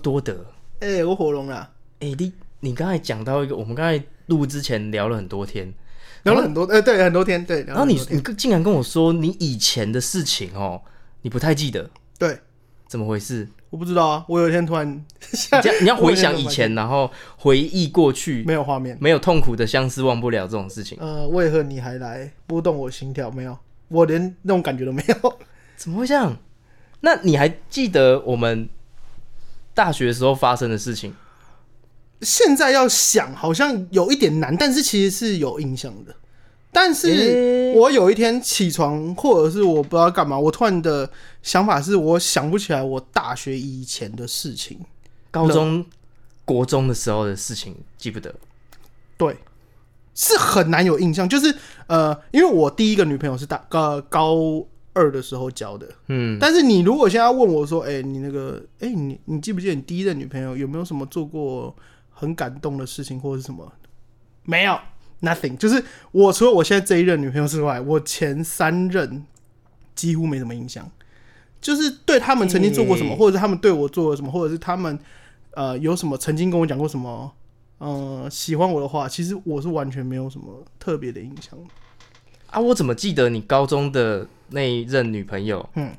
我多得。哎、我火龙啦，哎、你你刚才讲到一个，我们刚才录之前聊了很多天，聊了很多，哎、对，很多天，对，然后你你竟然跟我说你以前的事情哦，你不太记得，对，怎么回事？我不知道啊，我有一天突然 你这样你要回想以前，然后回忆过去，没有画面，没有痛苦的相思忘不了这种事情，呃，为何你还来拨动我心跳？没有，我连那种感觉都没有。怎么会这样？那你还记得我们大学时候发生的事情？现在要想好像有一点难，但是其实是有印象的。但是我有一天起床，或者是我不知道干嘛，我突然的想法是我想不起来我大学以前的事情。高中、国中的时候的事情记不得？对，是很难有印象。就是呃，因为我第一个女朋友是大呃高二的时候交的，嗯，但是你如果现在问我说，哎、你那个，哎、你你记不记得你第一任女朋友有没有什么做过很感动的事情或者是什么？没有，nothing。就是我除了我现在这一任女朋友之外，我前三任几乎没什么印象。就是对他们曾经做过什么，欸或者是他们对我做了什么，或者是他们呃有什么曾经跟我讲过什么，呃喜欢我的话，其实我是完全没有什么特别的印象。啊，我怎么记得你高中的那一任女朋友？嗯，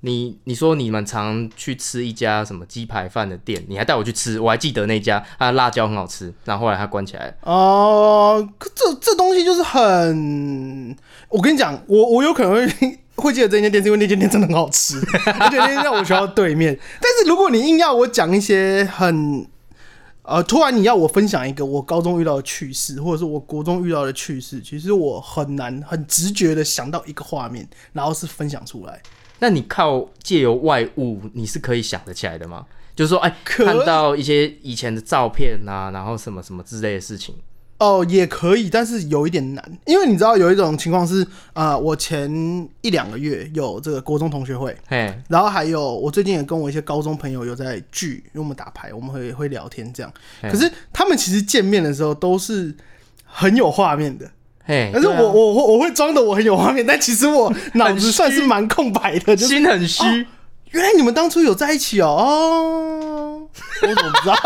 你你说你们常去吃一家什么鸡排饭的店，你还带我去吃，我还记得那家，它的辣椒很好吃，然后后来它关起来了。哦，可这这东西就是很，我跟你讲，我我有可能会会记得这间店，是因为那间店真的很好吃，而且那间在我学校对面。但是如果你硬要我讲一些很，呃，突然你要我分享一个我高中遇到的趣事，或者是我国中遇到的趣事，其实我很难很直觉的想到一个画面，然后是分享出来。那你靠借由外物，你是可以想得起来的吗？就是说，哎，看到一些以前的照片啊，然后什么什么之类的事情。哦，也可以，但是有一点难，因为你知道有一种情况是，啊，我前一两个月有这个国中同学会，嘿，然后还有，我最近也跟我一些高中朋友有在聚，因为我们打牌，我们会会聊天这样。可是他们其实见面的时候都是很有画面的，嘿，但是我、啊我我我会装的我很有画面，但其实我脑子算是蛮空白的，就是心很虚。原来你们当初有在一起哦，哦，我怎么不知道？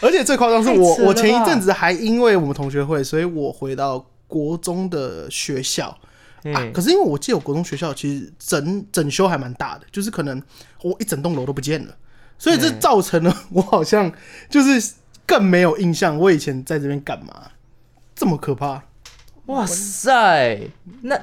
而且最夸张是我我前一阵子还因为我们同学会，所以我回到国中的学校。啊嗯，可是因为我记得我国中学校其实整整修还蛮大的，就是可能我一整栋楼都不见了，所以这嗯造成了我好像就是更没有印象，我以前在这边干嘛，这么可怕？哇塞，那。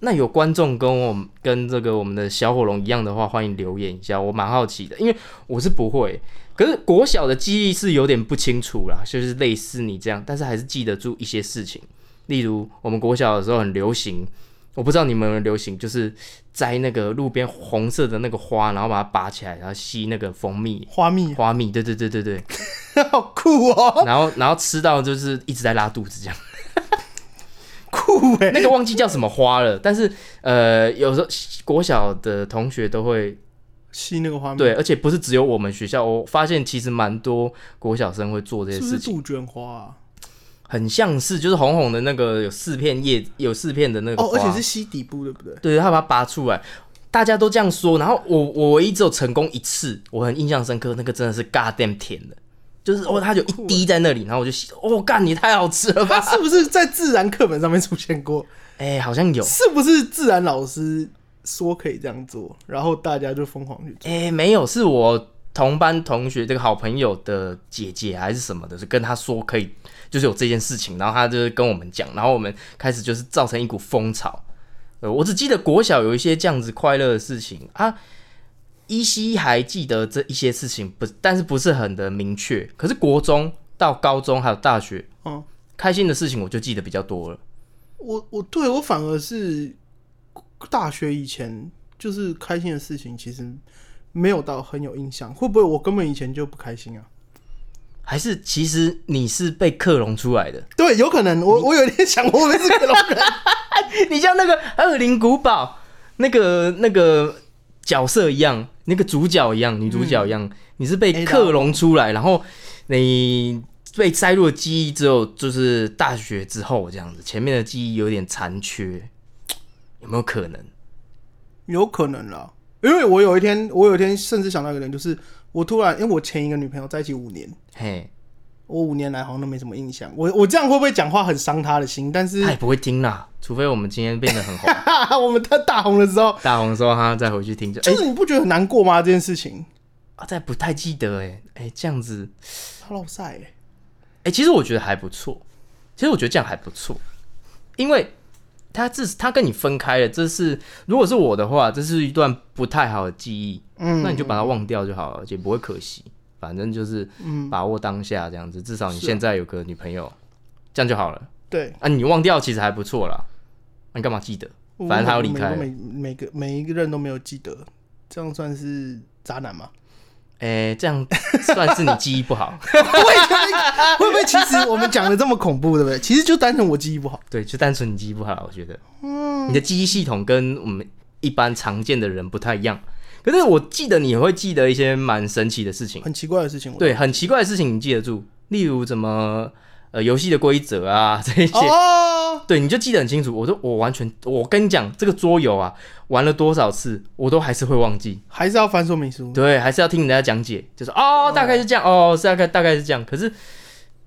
那有观众跟我跟这个我们的小火龙一样的话，欢迎留言一下，我蛮好奇的，因为我是不会，可是国小的记忆是有点不清楚啦，就是类似你这样，但是还是记得住一些事情，例如我们国小的时候很流行，我不知道你们有没有流行，就是摘那个路边红色的那个花，然后把它拔起来，然后吸那个蜂蜜。花蜜花蜜，对对对对对，好酷哦，然后然后吃到就是一直在拉肚子这样。酷哎、那个忘记叫什么花了，但是呃，有时候国小的同学都会吸那个花蜜，对，而且不是只有我们学校，我发现其实蛮多国小生会做这些事情，杜鹃花啊？很像是就是红红的那个有四片叶，有四片的那个哦，而且是吸底部，对不对？对，他把它拔出来。大家都这样说，然后我我唯一只有成功一次，我很印象深刻，那个真的是 goddamn 甜的，就是哦，它有一滴在那里，然后我就洗，哦，干你太好吃了吧它？是不是在自然课本上面出现过？哎、好像有，是不是自然老师说可以这样做，然后大家就疯狂去做？哎、没有，是我同班同学这个好朋友的姐姐还是什么的，就跟他说可以，就是有这件事情，然后他就跟我们讲，然后我们开始就是造成一股风潮。呃，我只记得国小有一些这样子快乐的事情啊，依稀还记得这一些事情，不，但是不是很的明确。可是国中到高中还有大学，嗯，开心的事情我就记得比较多了。我我对我反而是大学以前就是开心的事情，其实没有到很有印象。会不会我根本以前就不开心啊？还是其实你是被克隆出来的？对，有可能。我我有点想，我们是克隆人？你像那个《恶灵古堡》那个那个角色一样，那个主角一样，女主角一样，你是被克隆出来，然后你被塞入了记忆之后就是大学之后这样子，前面的记忆有点残缺，有没有可能？有可能啦。因为我有一天，我有一天甚至想到一个人，就是我突然，因为我前一个女朋友在一起五年，嘿，我五年来好像都没什么印象。我我这样会不会讲话很伤她的心？但是她也不会听啦，除非我们今天变得很红，我们在大红的时候，大红的时候她再回去听就，哎、就是你不觉得很难过吗？这件事情，啊，再不太记得哎，哎，这样子，他老晒欸哎、其实我觉得还不错，其实我觉得这样还不错，因为他这他跟你分开了，这是如果是我的话，这是一段不太好的记忆，嗯，那你就把它忘掉就好了，也不会可惜，反正就是把握当下这样子，至少你现在有个女朋友，这样就好了对，啊，你忘掉其实还不错啦，那你干嘛记得？反正他要离开每每个每一个人都没有记得，这样算是渣男吗？哎、这样算是你记忆不好，会 会不会其实我们讲的这么恐怖，对不对？其实就单纯我记忆不好。对，就单纯你记忆不好，我觉得，嗯你的记忆系统跟我们一般常见的人不太一样。可是我记得你会记得一些蛮神奇的事情，很奇怪的事情，我对，很奇怪的事情你记得住，例如怎么呃游戏的规则啊 这一些，哦，对，你就记得很清楚。我说我完全，我跟你讲，这个桌游啊，玩了多少次，我都还是会忘记。还是要翻说明书。对，还是要听人家讲解，就是哦，大概是这样，哦，是大概大概是这样。可是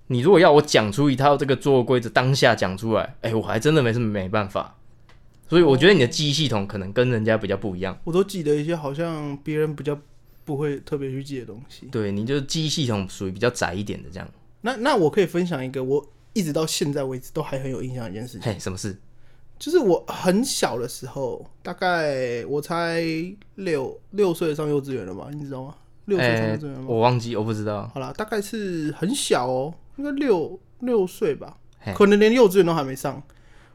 你如果要我讲出一套这个桌游规则，当下讲出来，哎、我还真的没什么没办法。所以我觉得你的记忆系统可能跟人家比较不一样。我都记得一些好像别人比较不会特别去记的东西。对，你就是记忆系统属于比较窄一点的这样。那那我可以分享一个我一直到现在为止都还很有印象的一件事情，嘿，什么事？就是我很小的时候，大概我才六六岁上幼稚园了吧，你知道吗？六岁上幼哎稚园了吗？我忘记，我不知道。好啦，大概是很小哦，应该六六岁吧嘿，可能连幼稚园都还没上。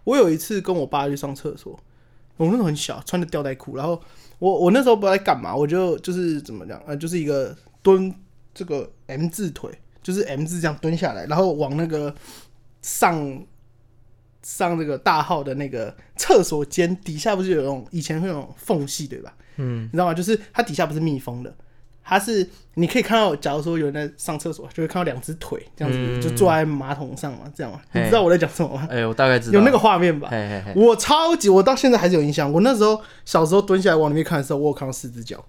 我有一次跟我爸去上厕所，我那时候很小，穿着吊带裤，然后我我那时候不知道在干嘛，我就就是怎么讲，呃，就是一个蹲这个 M 字腿，就是 M 字这样蹲下来，然后往那个上上这个大号的那个厕所间底下不是有那种以前会有那种缝隙对吧？嗯，你知道吗？就是它底下不是密封的，它是你可以看到，假如说有人在上厕所，就会看到两只腿这样子，嗯就坐在马桶上嘛，这样嘛。你知道我在讲什么吗？哎、我大概知道。有那个画面吧？嘿嘿嘿，我超级，我到现在还是有印象。我那时候小时候蹲下来往里面看的时候，我有看到四只脚，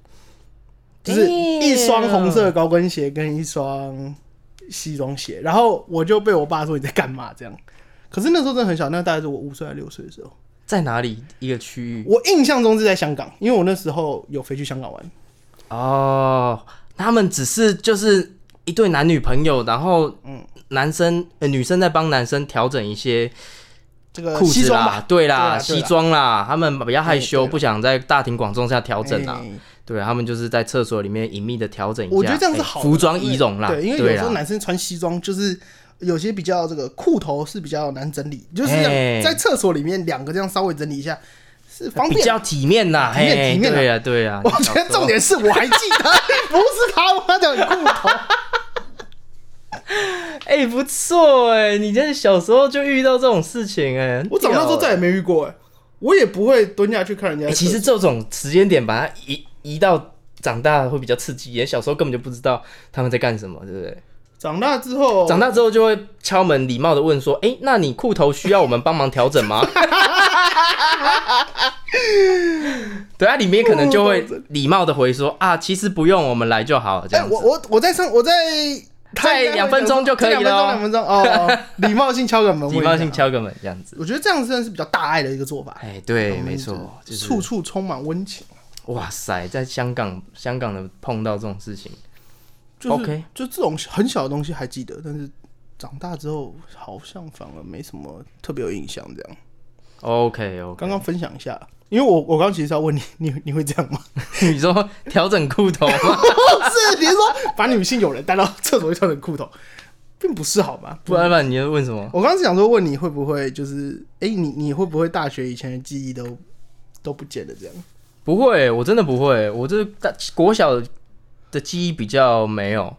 就是一双红色的高跟鞋跟一双西装鞋，然后我就被我爸说你在干嘛这样。可是那时候真的很小，那大概是我五岁还是六岁的时候。在哪里一个区域？我印象中是在香港，因为我那时候有飞去香港玩。哦，他们只是就是一对男女朋友，然后嗯男生、呃、女生在帮男生调整一些这个裤子啦对啦，西装啦，他们比较害羞，不想在大庭广众下调整啊。哎对，他们就是在厕所里面隐秘的调整一下，我觉得这样是哎好的服装仪容啦，对，因为有时候，男生穿西装就是有些比较这个裤头是比较难整理，就是在厕所里面两个这样稍微整理一下是方便。比较体面呐，体面嘿体面啊对呀对呀。我觉得重点是我还记得，不是他妈的裤头。哎、不错哎，你在小时候就遇到这种事情哎，很我长大之后屌再也没遇过哎，我也不会蹲下去看人家。其实这种时间点把它移移到长大会比较刺激，也小时候根本就不知道他们在干什么，对不对？长大之后，长大之后就会敲门，礼貌的问说：“哎、那你裤头需要我们帮忙调整吗？” 对啊，里面可能就会礼貌的回说：“啊，其实不用，我们来就好。”这哎，样子。我我我在上我在在两分钟就可以了哦两分钟两分钟哦，礼貌性敲个门，礼貌性。敲个门，这样子。我觉得这样真的是比较大爱的一个做法，哎、对，没错，就是处处充满温情。哇塞，在香港，香港的碰到这种事情，就是 OK 就这种很小的东西还记得，但是长大之后好像反而没什么特别有印象。这样，OK OK。刚刚分享一下，因为我我刚刚其实是要问你，你 你会这样吗？你说调整裤头 是，你是说把女性友人带到厕所去调整裤头，并不是好吗？不然不然你要问什么？我刚刚是想说问你会不会就是，哎、你你会不会大学以前的记忆都都不见了这样？不会，我真的不会。我这大国小的记忆比较没有。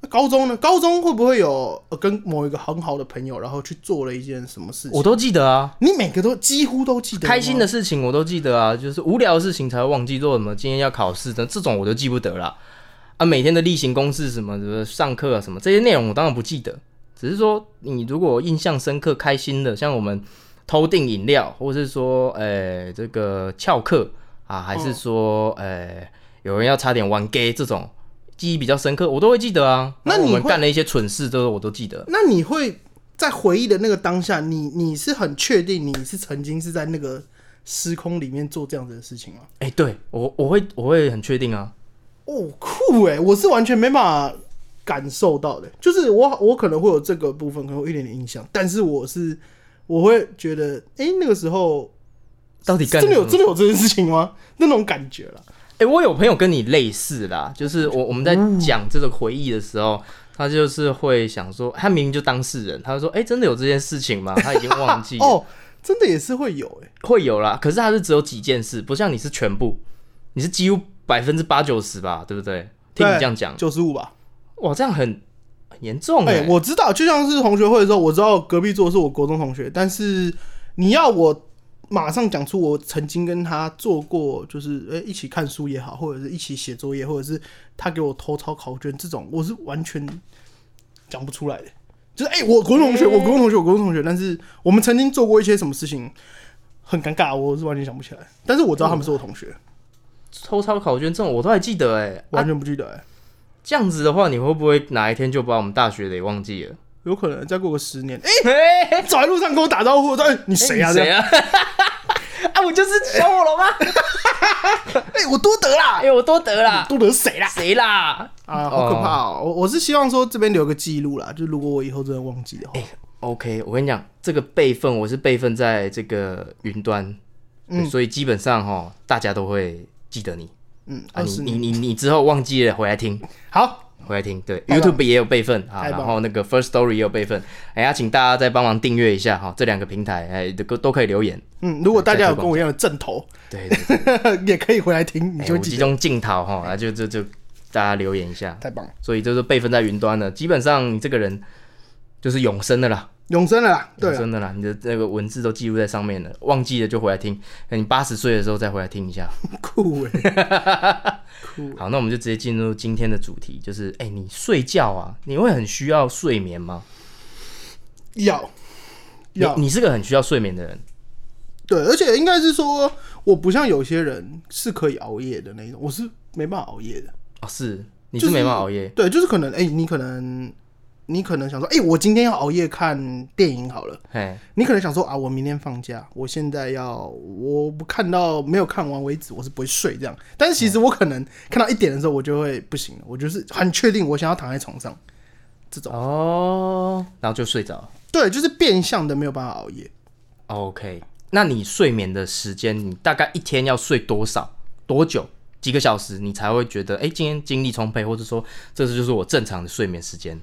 那高中呢？高中会不会有呃跟某一个很好的朋友，然后去做了一件什么事情？我都记得啊，你每个都几乎都记得吗，开心的事情我都记得啊，就是无聊的事情才会忘记做什么。今天要考试的这种我都记不得了。啊，每天的例行公事什么的，上课啊什么这些内容我当然不记得，只是说你如果印象深刻、开心的，像我们偷订饮料，或是说，呃、这个翘课，啊，还是说呃有人要差点玩 gay 这种记忆比较深刻，我都会记得啊。那你会干了一些蠢事，都我都记得。那你会在回忆的那个当下，你你是很确定你是曾经是在那个时空里面做这样子的事情吗？哎、对我我会我会很确定啊。哦，酷哎！我是完全没办法感受到的，就是我我可能会有这个部分，可能有一点点印象，但是我是我会觉得，哎、那个时候到底干真的有真的有这件事情吗？那种感觉了。哎、我有朋友跟你类似啦，就是我我们在讲这个回忆的时候，他就是会想说，他明明就当事人，他就说，哎、真的有这件事情吗？他已经忘记了哦，真的也是会有哎、会有啦，可是他是只有几件事，不像你是全部，你是几乎百分之八九十吧，对不对？听你这样讲，九十五吧。哇，这样很很严重哎、哎、我知道，就像是同学会的时候，我知道隔壁桌是我国中同学，但是你要我马上讲出我曾经跟他做过，就是哎、一起看书也好，或者是一起写作业，或者是他给我偷抄考卷这种，我是完全讲不出来的。就是哎、我国中同学，我国中同学，我国中同学，但是我们曾经做过一些什么事情，很尴尬，我是完全想不起来。但是我知道他们是我同学，偷抄考卷这种我都还记得哎、啊完，全不记得哎、这样子的话，你会不会哪一天就把我们大学给忘记了？有可能再过个十年，哎、走在路上跟我打招呼，我说哎、你谁啊？谁啊？啊，我就是小火龙啊！哎、我多得啦，哎、我多得啦，多得谁啦？谁啦啊，好可怕哦！我我是希望说这边留个记录啦，就如果我以后真的忘记的话，？OK，我跟你讲，这个备份我是备份在这个云端，嗯所以基本上哈，大家都会记得你嗯，啊。你你你之后忘记了回来听，好，回来听。对，YouTube 也有备份啊，然后那个 First Story 也有备份。哎呀，请大家再帮忙订阅一下哈，这两个平台哎都都可以留言。嗯，如果大家有跟我一样的正头，对 也可以回来听，你哎就集中镜头哈，啊就就就大家留言一下。太棒了，所以就是备份在云端了，基本上你这个人就是永生的啦，永生了啦，对啊，永生的啦，你的那个文字都记录在上面了，忘记了就回来听，等你八十岁的时候再回来听一下。酷 哎，好，那我们就直接进入今天的主题，就是哎、你睡觉啊，你会很需要睡眠吗？要。要。你你是个很需要睡眠的人，对，而且应该是说，我不像有些人是可以熬夜的那种，我是没办法熬夜的。哦，是你是是没办法熬夜，对，就是可能，哎、你可能，你可能想说，哎、我今天要熬夜看电影好了。嘿，你可能想说啊，我明天放假，我现在要我不看到没有看完为止，我是不会睡这样。但是其实我可能看到一点的时候，我就会不行了，我就是很确定我想要躺在床上，这种哦，然后就睡着。对，就是变相的没有办法熬夜。OK，那你睡眠的时间，你大概一天要睡多少、多久、几个小时，你才会觉得，哎、今天精力充沛，或者说这就是我正常的睡眠时间？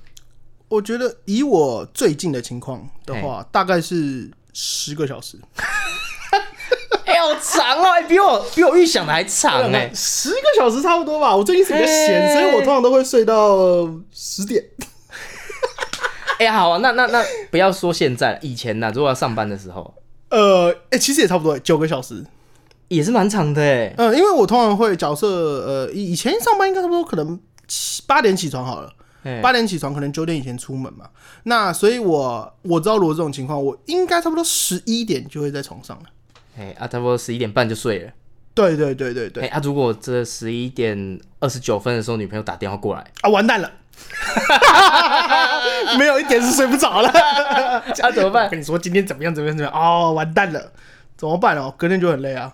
我觉得以我最近的情况的话，大概是十个小时。哎、好长哦、哎比我比我预想的还长哎、十个小时差不多吧。我最近是比较闲，哎所以我通常都会睡到十点。哎、呀，好啊，那那那不要说现在了，以前呢，如果要上班的时候，呃，哎、其实也差不多九个小时。也是蛮长的哎。嗯，因为我通常会假设，呃，以以前上班应该差不多可能七八点起床好了，哎八点起床，可能九点以前出门嘛。那所以我我知道如果这种情况，我应该差不多十一点就会在床上了。哎啊，差不多十一点半就睡了。对对对对对，哎、啊，如果这十一点二十九分的时候，女朋友打电话过来，啊，完蛋了，没有一点是睡不着了。啊，怎么我办？跟你说今天怎么样怎么样怎么样？哦，完蛋了，怎么办哦？隔天就很累啊。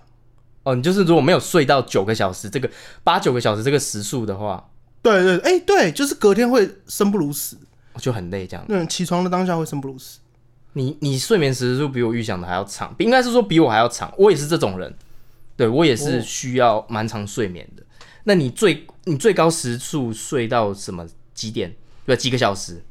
哦，你就是如果没有睡到九个小时，这个八九个小时这个时数的话，对对，哎、对，就是隔天会生不如死，我就很累这样。嗯起床的当下会生不如死。你你睡眠时数比我预想的还要长，应该是说比我还要长。我也是这种人，对我也是需要蛮长睡眠的。那你最你最高时数睡到什么几点？对，几个小时？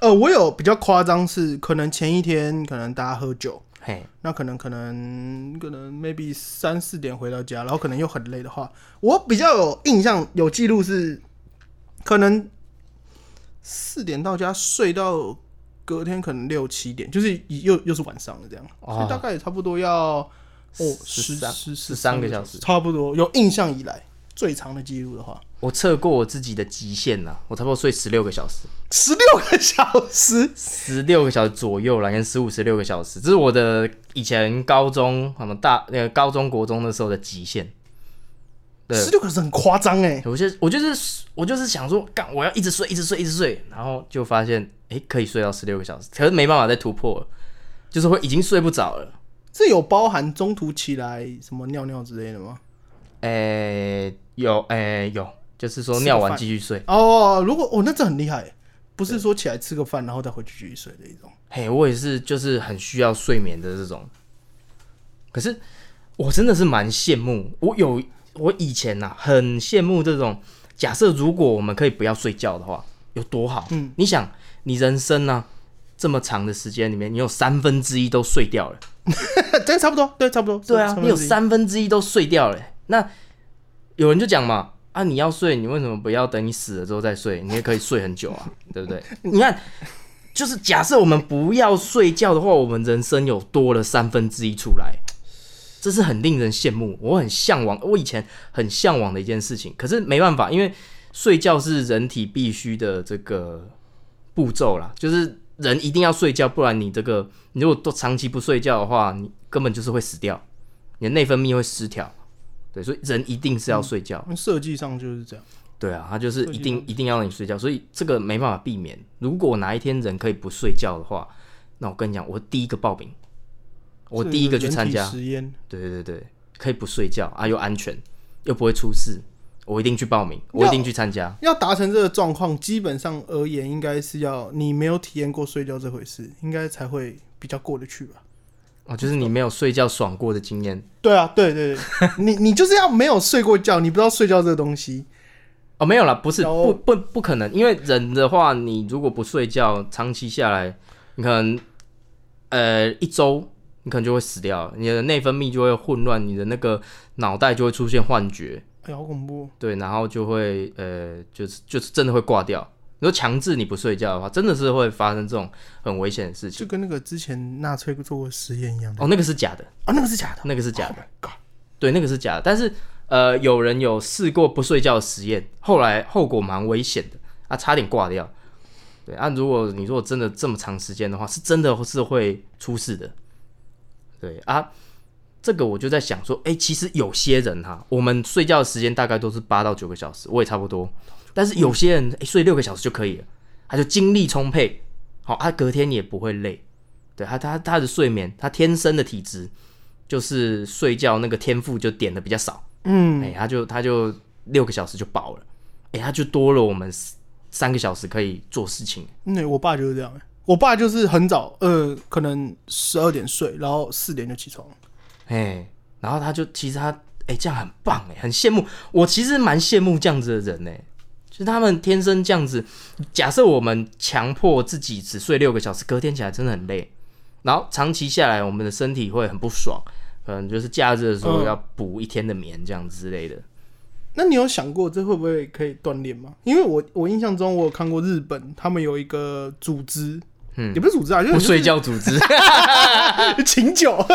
呃，我有比较夸张是，可能前一天可能大家喝酒，嘿，那可能可能可能 maybe 三四点回到家，然后可能又很累的话，我比较有印象有记录是，可能四点到家睡到隔天可能六七点，就是又又是晚上了这样，哦。所以大概也差不多要哦十十三十十三个小时。差不多有印象以来最长的记录的话，我测过我自己的极限呐，我差不多睡十六个小时，十六个小时，十六个小时左右啦，跟十五、十六个小时，这是我的以前高中什么大那个高中国中的时候的极限。对十六个小时很夸张哎，我就我就是我就是想说，干我要一直睡，一直睡，一直睡，然后就发现，哎、可以睡到十六个小时，可是没办法再突破了，就是会已经睡不着了。这有包含中途起来什么尿尿之类的吗？哎、有，哎、有，就是说尿完继续睡。哦，如果哦，那这很厉害欸，不是说起来吃个饭然后再回去继续睡的一种。嘿，我也是，就是很需要睡眠的这种。可是我真的是蛮羡慕，我有我以前呐、很羡慕这种。假设如果我们可以不要睡觉的话，有多好？嗯，你想，你人生呢、这么长的时间里面，你有三分之一都睡掉了。这，差不多，对，差不多。对啊，你有三分之一都睡掉了。那有人就讲嘛，啊，你要睡，你为什么不要等你死了之后再睡？你也可以睡很久啊，对不对？你看，就是假设我们不要睡觉的话，我们人生有多了三分之一出来，这是很令人羡慕，我很向往，我以前很向往的一件事情。可是没办法，因为睡觉是人体必须的这个步骤啦，就是人一定要睡觉，不然你这个你如果都长期不睡觉的话，你根本就是会死掉，你的内分泌会失调。对，所以人一定是要睡觉。设计上就是这样。对啊，他就是一定一定要让你睡觉，所以这个没办法避免。如果哪一天人可以不睡觉的话，那我跟你讲，我第一个报名，我第一个去参加。实验。对对对对，可以不睡觉啊，又安全，又不会出事，我一定去报名，我一定去参加。要达成这个状况，基本上而言，应该是要你没有体验过睡觉这回事，应该才会比较过得去吧。哦，就是你没有睡觉爽过的经验对啊，对对对，你你就是要没有睡过觉，你不知道睡觉这个东西。哦，没有啦，不是不不不可能，因为人的话，你如果不睡觉，长期下来，你可能呃一周，你可能就会死掉，你的内分泌就会混乱，你的那个脑袋就会出现幻觉，哎呀，好恐怖！对，然后就会呃就是就是真的会挂掉。你说强制你不睡觉的话，真的是会发生这种很危险的事情。就跟那个之前纳粹做过实验一样的哦，那个是假的，啊，那个是假的。那个是假的 Oh my god！对，那个是假的。但是呃，有人有试过不睡觉的实验，后来后果蛮危险的，啊，差点挂掉。对啊，如果你如果真的这么长时间的话，是真的是会出事的。对啊，这个我就在想说，哎、其实有些人哈，我们睡觉的时间大概都是八到九个小时，我也差不多。但是有些人睡六个小时就可以了，他就精力充沛，好、他隔天也不会累。对他他他的睡眠，他天生的体质就是睡觉那个天赋就点的比较少，嗯，哎、他就他就六个小时就饱了，哎、他就多了我们三个小时可以做事情。那我爸就是这样、欸，我爸就是很早，呃，可能十二点睡，然后四点就起床。哎，然后他就其实他哎、这样很棒哎，很羡慕。我其实蛮羡慕这样子的人哎，就是他们天生这样子。假设我们强迫自己只睡六个小时，隔天起来真的很累，然后长期下来，我们的身体会很不爽，可能就是假日的时候嗯要补一天的眠这样之类的。那你有想过这会不会可以锻炼吗？因为我我印象中我有看过日本，他们有一个组织，嗯也不是组织啊，就是不睡觉组织，请酒，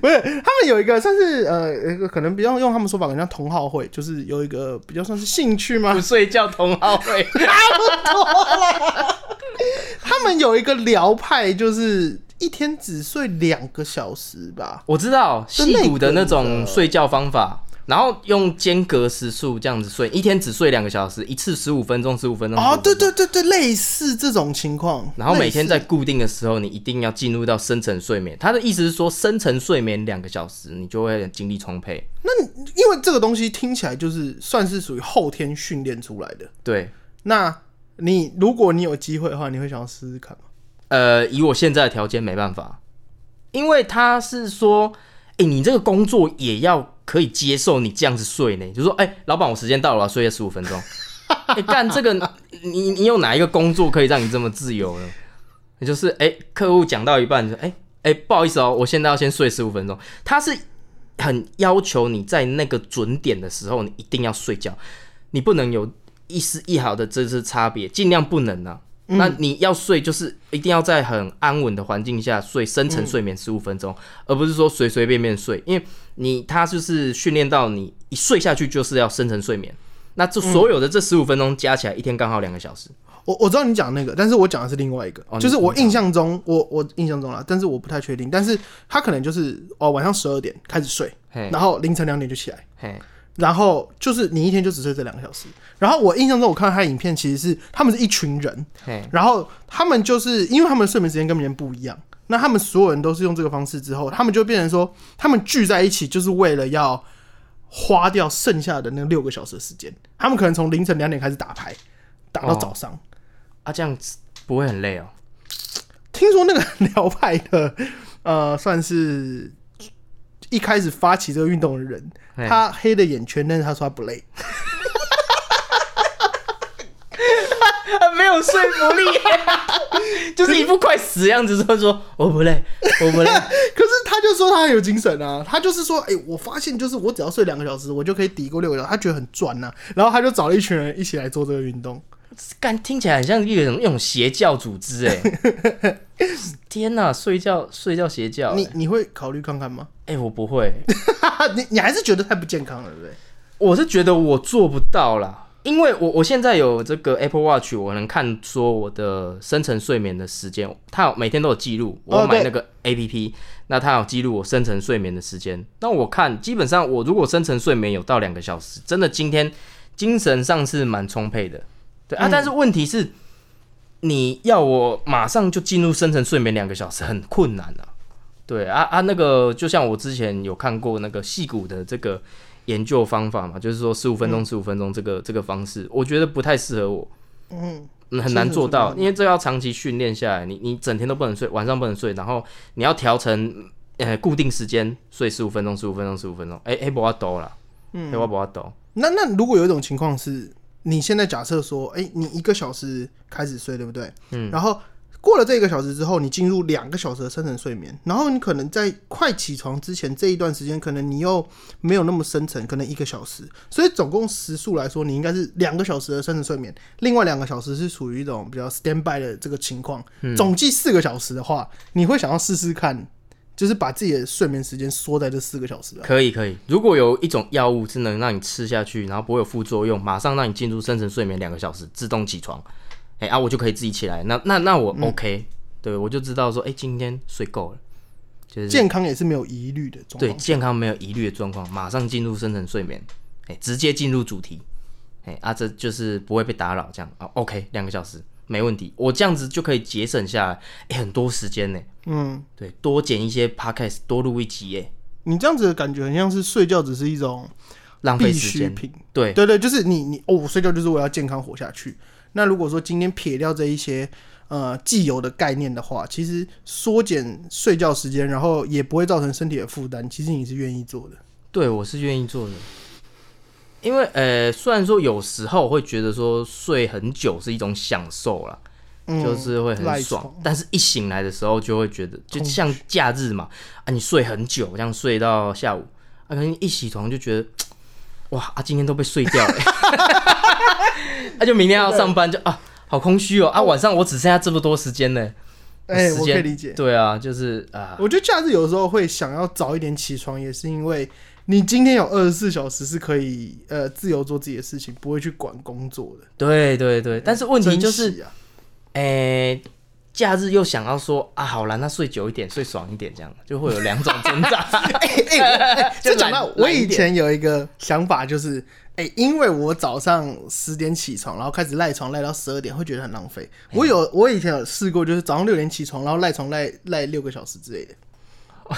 不是他们有一个算是呃一个可能比较用他们说法，可能像同好会，就是有一个比较算是兴趣吗不？睡觉同好会。差不多了 他们有一个疗派，就是一天只睡两个小时吧。我知道是戏骨的那那种睡觉方法，然后用间隔时数这样子睡，一天只睡两个小时，一次十五分钟，十五分钟。哦，对。对对对，类似这种情况。然后每天在固定的时候，你一定要进入到深层睡眠。他的意思是说，深层睡眠两个小时，你就会精力充沛。那因为这个东西听起来就是算是属于后天训练出来的。对，那你如果你有机会的话，你会想要试试看吗？呃，以我现在的条件没办法，因为他是说，哎、你这个工作也要可以接受你这样子睡呢。就说，哎、老板，我时间到了，我要睡十五分钟。哎、干这个，你你有哪一个工作可以让你这么自由呢？也就是，哎、客户讲到一半，你说，哎、哎、不好意思哦，我现在要先睡十五分钟。他是很要求你在那个准点的时候，你一定要睡觉，你不能有一丝一毫的这次差别，尽量不能啊。那你要睡，就是一定要在很安稳的环境下睡，深层睡眠十五分钟，而不是说随随便便睡，因为你他就是训练到你一睡下去就是要深层睡眠。那这所有的这十五分钟加起来，一天刚好两个小时。我我知道你讲那个，但是我讲的是另外一个，哦就是我印象中，我我印象中啦，但是我不太确定，但是他可能就是哦晚上十二点开始睡，嘿，然后凌晨两点就起来，嘿，然后就是你一天就只睡这两个小时。然后我印象中我看到他的影片，其实是他们是一群人，然后他们就是因为他们的睡眠时间跟别人不一样，那他们所有人都是用这个方式之后，他们就变成说，他们聚在一起就是为了要花掉剩下的那六个小时的时间。他们可能从凌晨两点开始打牌，打到早上。啊，这样子不会很累哦。听说那个辽派的，呃，算是一开始发起这个运动的人，他黑的眼圈，但是他说他不累。没有说服力，就是一副快死的样子，说说我不累，我不累。可是他就说他很有精神啊，他就是说，哎、我发现就是我只要睡两个小时，我就可以抵过六个小时，他觉得很赚呐、然后他就找了一群人一起来做这个运动。干听起来很像一种一种邪教组织哎！天哪，睡觉睡觉邪教欸！你你会考虑看看吗？哎、我不会，你你还是觉得太不健康了，对不对？我是觉得我做不到啦，因为我我现在有这个 Apple Watch，我能看说我的深层睡眠的时间，它有每天都有记录。我买那个 APP，、那它有记录我深层睡眠的时间。那我看基本上我如果深层睡眠有到两个小时，真的今天精神上是蛮充沛的。对啊，但是问题是，你要我马上就进入深层睡眠两个小时很困难啊。对啊啊，那个就像我之前有看过那个戏骨的这个研究方法嘛，就是说十五分钟十五分钟这个这个方式，我觉得不太适合我，嗯，嗯很难做到，因为这要长期训练下来，你你整天都不能睡，晚上不能睡，然后你要调成呃固定时间睡十五分钟十五分钟十五分钟，哎、哎不要抖啦，嗯，我不要抖，那那如果有一种情况是，你现在假设说，哎、你一个小时开始睡，对不对？嗯，然后过了这一个小时之后，你进入两个小时的深层睡眠，然后你可能在快起床之前这一段时间，可能你又没有那么深层，可能一个小时，所以总共时数来说，你应该是两个小时的深层睡眠，另外两个小时是属于一种比较 stand by 的这个情况，总计四个小时的话，你会想要试试看，就是把自己的睡眠时间缩在这四个小时啊。可以可以，如果有一种药物是能让你吃下去，然后不会有副作用，马上让你进入深层睡眠两个小时，自动起床，哎、啊，我就可以自己起来，那那那我 OK，、对我就知道说，哎、今天睡够了，就是健康也是没有疑虑的状对。健康没有疑虑的状况，马上进入深层睡眠，哎、直接进入主题，哎、啊，这就是不会被打扰，这样。啊，OK，两个小时没问题，我这样子就可以节省下来，哎、很多时间呢，嗯，对，多剪一些 podcast，多录一集，哎，你这样子的感觉很像是睡觉只是一种浪费必时间，品。对，对对，就是你你哦，我睡觉就是我要健康活下去。那如果说今天撇掉这一些呃既有的概念的话，其实缩减睡觉时间，然后也不会造成身体的负担，其实你是愿意做的。对，我是愿意做的，因为呃，虽然说有时候会觉得说睡很久是一种享受啦，嗯，就是会很爽，但是一醒来的时候就会觉得，就像假日嘛，啊，你睡很久，这样睡到下午，啊，可能一起床就觉得，哇，啊，今天都被睡掉了，那、就明天要上班就啊，好空虚哦，啊，晚上我只剩下这么多时间呢，哎、我可以理解。对啊，就是啊，我觉得假日有时候会想要早一点起床，也是因为你今天有二十四小时是可以呃自由做自己的事情，不会去管工作的。对对对，但是问题就是哎。假日又想要说啊，好了，那睡久一点，睡爽一点，这样就会有两种挣扎。就这讲到我以前有一个想法，就是，哎、因为我早上十点起床，然后开始赖床赖到十二点，会觉得很浪费。我有我以前有试过，就是早上六点起床，然后赖床赖赖六个小时之类的，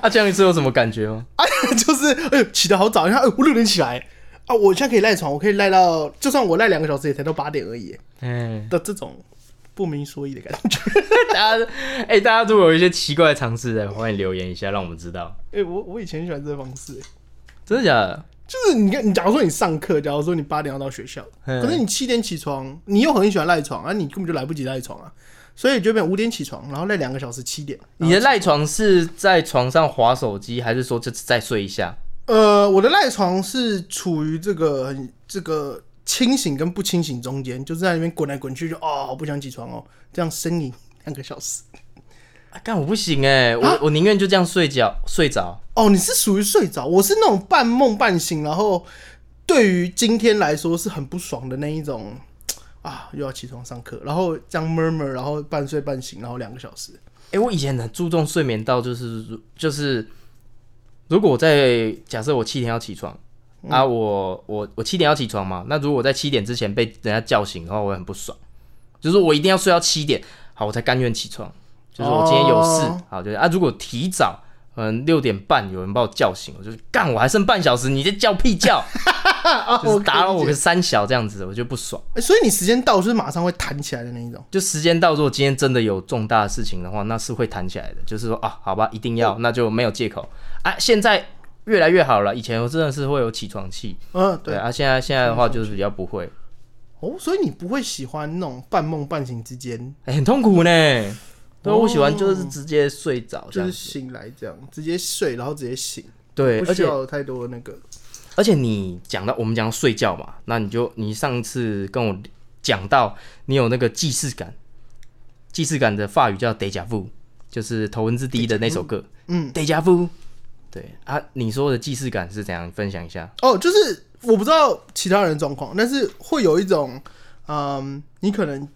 啊，这样一次有什么感觉吗？啊，就是哎呦起得好早，你看，哎、我六点起来啊，我现在可以赖床，我可以赖到，就算我赖两个小时，也才到八点而已嗯、的这种不明所以的感觉。大家，哎、大家如果有一些奇怪的尝试的，欢迎留言一下，让我们知道。哎、我我以前喜欢这个方式、真的假的？就是你看，你假如说你上课，假如说你八点要到学校，嗯可是你七点起床，你又很喜欢赖床啊，你根本就来不及赖床啊，所以就变五点起床，然后赖两个小时，七点。你的赖床是在床上划手机，还是说就再睡一下？呃，我的赖床是处于这个很这个清醒跟不清醒中间，就是在那边滚来滚去，就哦，好不想起床哦，这样呻吟两个小时。啊，干我不行哎、我我宁愿就这样睡觉睡着。哦，你是属于睡着，我是那种半梦半醒，然后对于今天来说是很不爽的那一种啊，又要起床上课，然后这样 murmur，然后半睡半醒，然后两个小时。哎、我以前很注重睡眠到就是就是，如果我在假设我七点要起床、啊，我我我七点要起床嘛，那如果我在七点之前被人家叫醒的话，我会很不爽，就是我一定要睡到七点，好，我才甘愿起床。就是我今天有事，哦。好，就是啊，如果提早，嗯，六点半有人把我叫醒，我就干，我还剩半小时，你在叫屁叫，就是打扰我个三小这样子，我就不爽。欸所以你时间到就是马上会弹起来的那一种。就时间到，如果今天真的有重大的事情的话，那是会弹起来的。就是说啊，好吧，一定要，那就没有借口啊。现在越来越好了，以前我真的是会有起床气，嗯，对。对啊，现在现在的话就是比较不会，哦，所以你不会喜欢那种半梦半醒之间，哎、很痛苦呢。对，我喜欢就是直接睡着。就是醒来这样，直接睡，然后直接醒，对，不而且有太多那个。而且你讲到我们讲到睡觉嘛，那你就你上次跟我讲到你有那个既视感，既视感的法语叫 deja vu，就是头文字 D 的那首歌，嗯，deja vu。对啊，你说的既视感是怎样？分享一下。哦，就是我不知道其他人状况，但是会有一种，嗯，你可能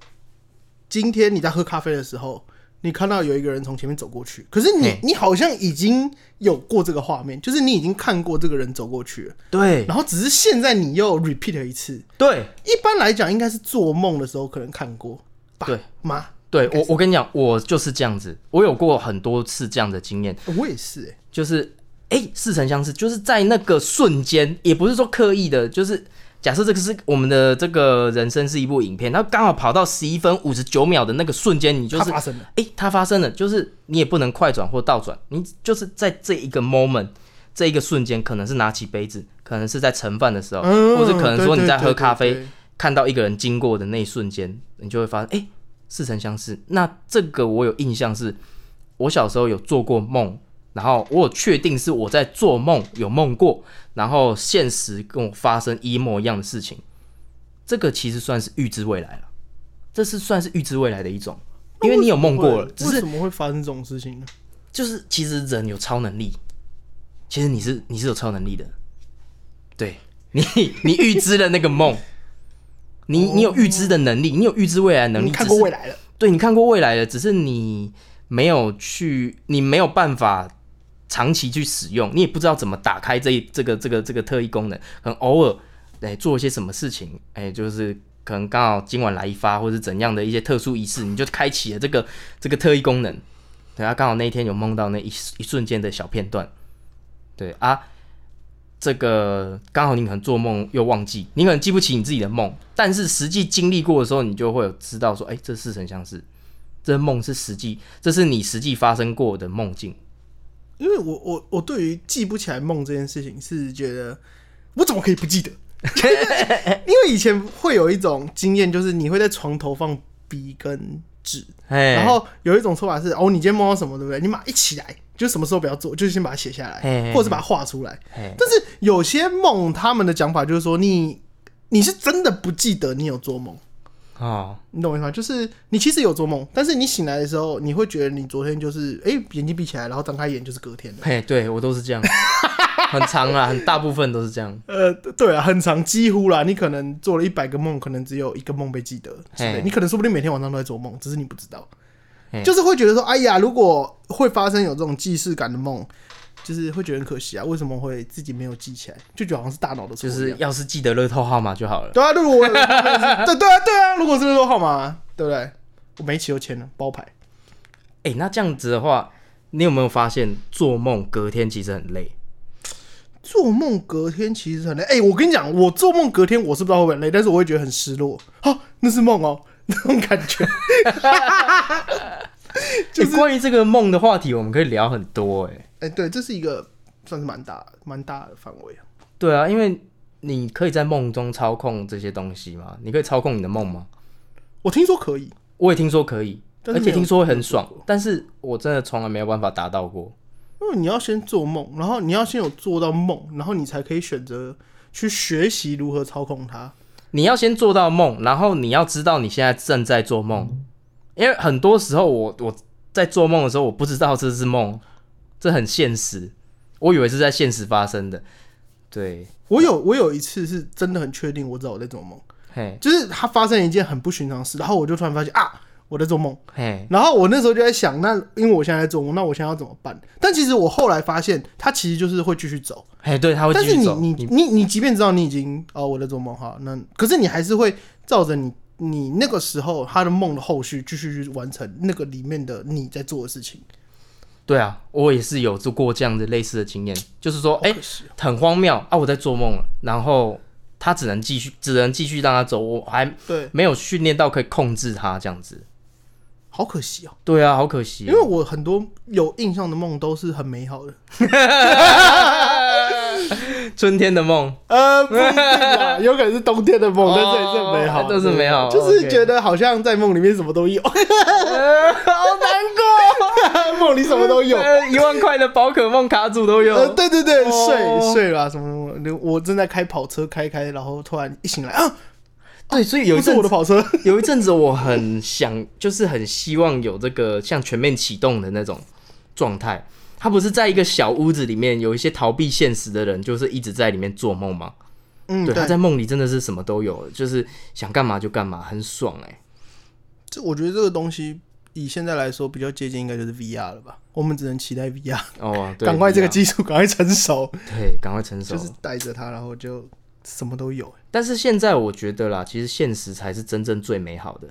今天你在喝咖啡的时候，你看到有一个人从前面走过去，可是你嘿你好像已经有过这个画面，就是你已经看过这个人走过去了，对然后只是现在你又 repeat 了一次。对一般来讲，应该是做梦的时候可能看过吧？对吗？对，我我跟你讲，我就是这样子，我有过很多次这样的经验，我也是、欸，就是哎、似曾相识，就是在那个瞬间，也不是说刻意的，就是假设这个是我们的这个人生是一部影片，然后刚好跑到十一分五十九秒的那个瞬间，你就是它发生了。哎、它发生了，就是你也不能快转或倒转，你就是在这一个 moment，这一个瞬间，可能是拿起杯子，可能是在盛饭的时候，嗯或者可能说你在喝咖啡，看到一个人经过的那一瞬间，你就会发现，哎、似曾相识。那这个我有印象是，我小时候有做过梦，然后我有确定是我在做梦，有梦过，然后现实跟我发生一模一样的事情。这个其实算是预知未来了，这是算是预知未来的一种，因为你有梦过了，只是为什么会发生这种事情呢？就是其实人有超能力，其实你是你是有超能力的，对你你预知了那个梦，你你有预知的能力，你有预知未来的能力，你看过未来了，对你看过未来的，只是你没有去，你没有办法长期去使用，你也不知道怎么打开这一这个这个这个特异功能，可能偶尔哎做一些什么事情，哎就是可能刚好今晚来一发，或者是怎样的一些特殊仪式，你就开启了这个这个特异功能。对啊，刚好那一天有梦到那一一瞬间的小片段，对啊，这个刚好你可能做梦又忘记，你可能记不起你自己的梦，但是实际经历过的时候，你就会有知道说，哎、这似曾相识，这梦是实际，这是你实际发生过的梦境。因为我我我对于记不起来梦这件事情是觉得我怎么可以不记得？因为以前会有一种经验，就是你会在床头放笔跟纸，哎，然后有一种说法是哦，你今天梦到什么，对不对？你马上一起来，就什么时候不要做，就是先把它写下来，或者是把它画出来。嘿但是有些梦，他们的讲法就是说你你是真的不记得你有做梦。哦，你懂我意思吗？就是你其实有做梦，但是你醒来的时候，你会觉得你昨天就是哎、眼睛闭起来，然后张开眼就是隔天的。嘿，对我都是这样，很长啊，很大部分都是这样。呃，对啊，很长，几乎啦。你可能做了一百个梦，可能只有一个梦被记得之类嘿你可能说不定每天晚上都在做梦，只是你不知道嘿。就是会觉得说，哎呀，如果会发生有这种既视感的梦，就是会觉得很可惜啊。为什么会自己没有记起来？就觉得好像是大脑的错就。是要是记得乐透号码就好了。对啊，如果我对对啊对啊，如果是乐透号码，对不对？我每一期都签了包牌。哎、那这样子的话，你有没有发现做梦隔天其实很累？做梦隔天其实很累。哎、我跟你讲，我做梦隔天我是不知道会不会很累，但是我会觉得很失落。啊，那是梦哦，那种感觉。就是、关于这个梦的话题，我们可以聊很多哎、哎、对，这是一个算是蛮大蛮大的范围啊。对啊，因为你可以在梦中操控这些东西嘛，你可以操控你的梦吗？我听说可以，我也听说可以，而且听说会很爽但是我真的从来没有办法达到过。因为你要先做梦，然后你要先有做到梦，然后你才可以选择去学习如何操控它。你要先做到梦，然后你要知道你现在正在做梦，因为很多时候我我在做梦的时候，我不知道这是梦，这很现实，我以为是在现实发生的。对，我有我有一次是真的很确定我知道我在做梦，嘿，就是它发生一件很不寻常的事，然后我就突然发现啊我在做梦，嘿，然后我那时候就在想，那因为我现在在做梦，那我现在要怎么办？但其实我后来发现，它其实就是会继续走，嘿，对，他会但是你继续走。你你你即便知道你已经哦我在做梦哈，那可是你还是会照着你你那个时候他的梦的后续继续去完成那个里面的你在做的事情。对啊，我也是有做过这样的类似的经验，就是说，哎、很荒谬啊，我在做梦了，然后他只能继续，只能继续让他走，我还对，没有训练到可以控制他这样子。好可惜哦，对啊，好可惜因为我很多有印象的梦都是很美好的。春天的梦，呃，不一定啊，有可能是冬天的梦，但是也是很美好，哦都是美好就是觉得好像在梦里面什么都有。梦里什么都有。呃一万块的宝可梦卡组都呃，有。对对对，哦睡睡了啊什么什么，我正在开跑车，开开，然后突然一醒来啊，对，所以有一阵我的跑车，有一阵子我很想，就是很希望有这个像全面启动的那种状态。他不是在一个小屋子里面，有一些逃避现实的人，就是一直在里面做梦吗？嗯，对，对他，在梦里真的是什么都有，就是想干嘛就干嘛，很爽哎、这我觉得这个东西以现在来说比较接近，应该就是 VR 了吧？我们只能期待 VR，哦，对赶快这个技术赶快成熟，对，赶快成熟。就是带着它，然后就什么都有。但是现在我觉得啦，其实现实才是真正最美好的。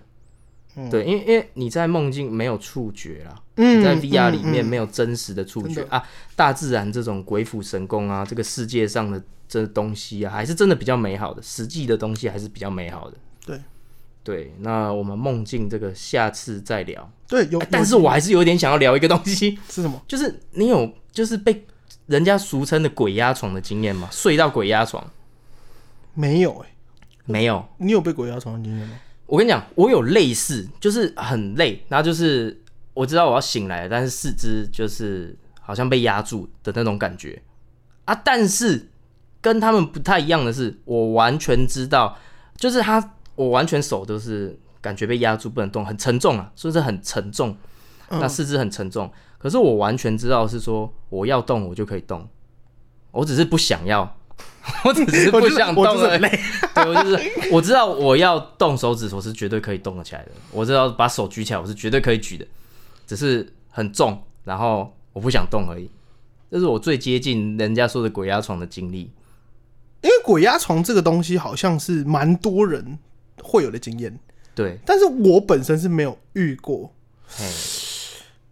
嗯对，因为因为你在梦境没有触觉啦，嗯你在 VR 里面没有真实的触觉、真啊，大自然这种鬼斧神工啊，这个世界上的这东西啊，还是真的比较美好的，实际的东西还是比较美好的。对对，那我们梦境这个下次再聊。对，有啊，但是我还是有点想要聊一个东西，是什么？就是你有就是被人家俗称的鬼压床的经验吗？睡到鬼压床没有哎、没有？你有被鬼压床的经验吗？我跟你讲，我有类似，就是很累，然后就是我知道我要醒来了，但是四肢就是好像被压住的那种感觉啊。但是跟他们不太一样的是，我完全知道，就是他，我完全手都是感觉被压住不能动，很沉重啊，是不是很沉重？那四肢很沉重，可是我完全知道是说我要动我就可以动，我只是不想要。我只是不想动而已。对，我就是我知道我要动手指，我是绝对可以动得起来的。我知道把手举起来，我是绝对可以举的，只是很重，然后我不想动而已。这是我最接近人家说的鬼压床的经历。因为鬼压床这个东西好像是蛮多人会有的经验，对，但是我本身是没有遇过，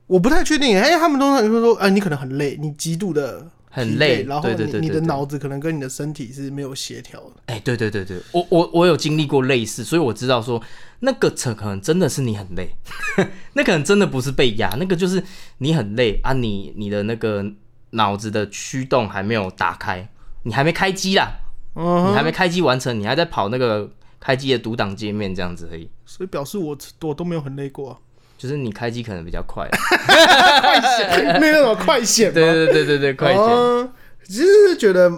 我不太确定。哎、他们通常就说，哎、你可能很累，你极度的很累然后你对对对对对你的脑子可能跟你的身体是没有协调的。哎、对对对对，我我我有经历过类似，所以我知道说那个可可能真的是你很累，那可能真的不是被压，那个就是你很累啊，你你的那个脑子的驱动还没有打开，你还没开机啦，嗯你还没开机完成，你还在跑那个开机的独挡界面这样子而已，所以表示我我都没有很累过、啊，就是你开机可能比较快，快 显没有那种快显？对对对对对，快一点，哦其实是觉得